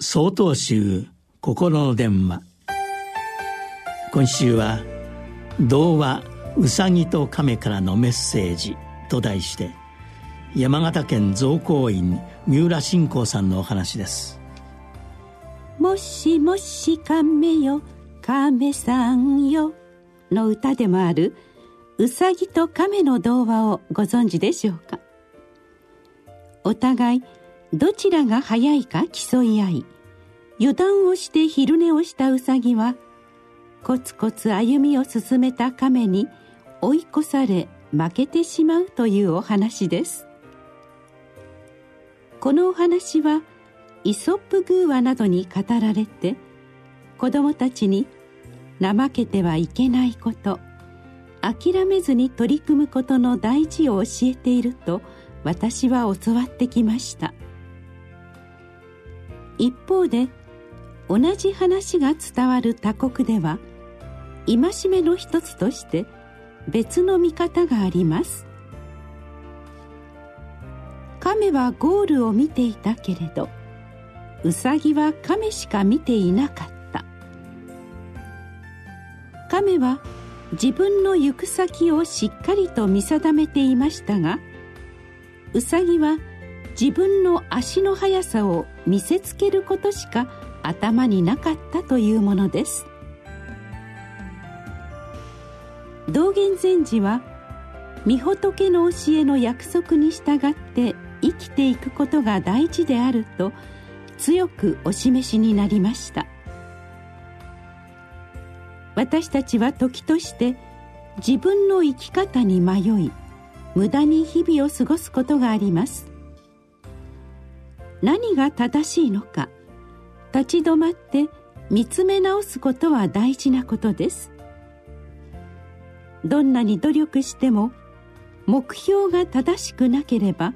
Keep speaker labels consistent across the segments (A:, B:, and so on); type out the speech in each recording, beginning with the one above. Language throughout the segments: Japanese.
A: 総統集心の電話。今週は「童話うさぎと亀からのメッセージ」と題して山形県造光院三浦信仰さんのお話です。
B: もしもし亀よ亀さんよの歌でもあるうさぎと亀の童話をご存知でしょうか？お互いどちらが早いか競い合い。油断をして昼寝をしたウサギはコツコツ歩みを進めた亀に追い越され負けてしまうというお話です。このお話はイソップ寓話などに語られて子供たちに怠けてはいけないこと諦めずに取り組むことの大事を教えていると私は教わってきました。一方で同じ話が伝わる他国では戒めの一つとして別の見方があります。亀はゴールを見ていたけれどウサギは亀しか見ていなかった。亀は自分の行く先をしっかりと見定めていましたがウサギは自分の足の速さを見せつけることしか頭になかったというものです。道元禅師は御仏の教えの約束に従って生きていくことが大事であると強くお示しになりました。私たちは時として自分の生き方に迷い無駄に日々を過ごすことがあります。何が正しいのか。立ち止まって見つめ直すことは大事なことです。どんなに努力しても目標が正しくなければ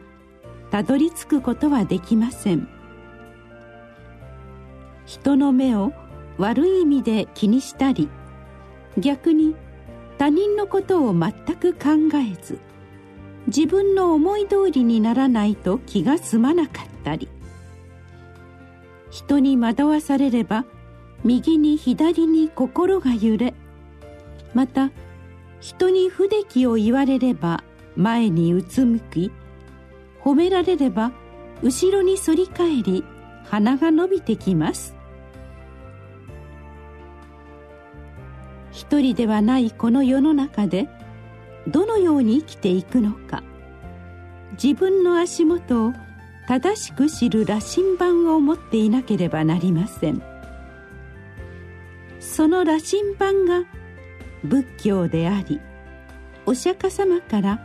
B: たどり着くことはできません。人の目を悪い意味で気にしたり逆に他人のことを全く考えず自分の思い通りにならないと気が済まなかった。り人に惑わされれば右に左に心が揺れまた人に不出来を言われれば前にうつむき褒められれば後ろに反り返り鼻が伸びてきます。一人ではないこの世の中でどのように生きていくのか。自分の足元を正しく知る羅針盤を持っていなければなりません。その羅針盤が仏教でありお釈迦様から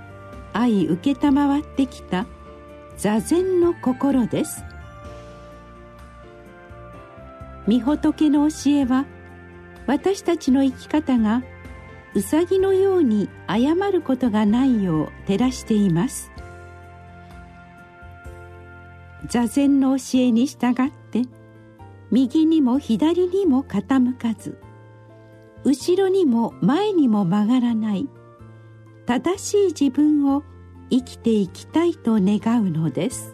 B: 愛承ってきた座禅の心です。御仏の教えは私たちの生き方がうさぎのように誤ることがないよう照らしています。座禅の教えに従って右にも左にも傾かず後ろにも前にも曲がらない正しい自分を生きていきたいと願うのです。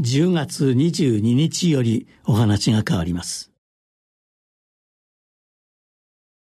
A: 10月22日よりお話が変わります。